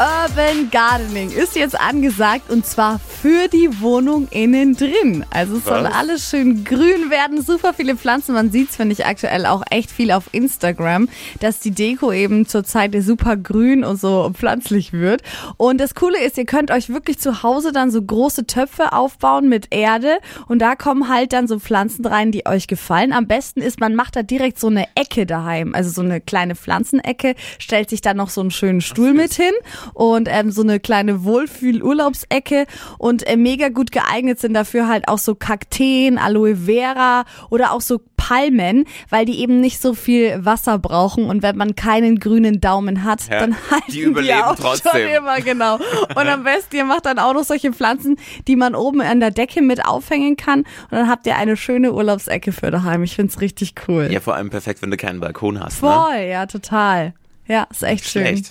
Urban Gardening ist jetzt angesagt und zwar für die Wohnung innen drin. Also es soll alles schön grün werden, super viele Pflanzen. Man sieht es, finde ich, aktuell auch echt viel auf Instagram, dass die Deko eben zurzeit super grün und so pflanzlich wird. Und das Coole ist, ihr könnt euch wirklich zu Hause dann so große Töpfe aufbauen mit Erde und da kommen halt dann so Pflanzen rein, die euch gefallen. Am besten ist, man macht da direkt so eine Ecke daheim, also so eine kleine Pflanzenecke, stellt sich dann noch so einen schönen Stuhl mit hin und ähm, so eine kleine Wohlfühl-Urlaubsecke und äh, mega gut geeignet sind dafür halt auch so Kakteen, Aloe Vera oder auch so Palmen, weil die eben nicht so viel Wasser brauchen und wenn man keinen grünen Daumen hat, Ja, dann halten die überleben auch trotzdem. schon immer, genau. Und am besten, ihr macht dann auch noch solche Pflanzen, die man oben an der Decke mit aufhängen kann und dann habt ihr eine schöne Urlaubsecke für daheim. Ich find's richtig cool. Ja, vor allem perfekt, wenn du keinen Balkon hast. Ne? Voll, ja, total. Ja, ist echt schön. Schlecht.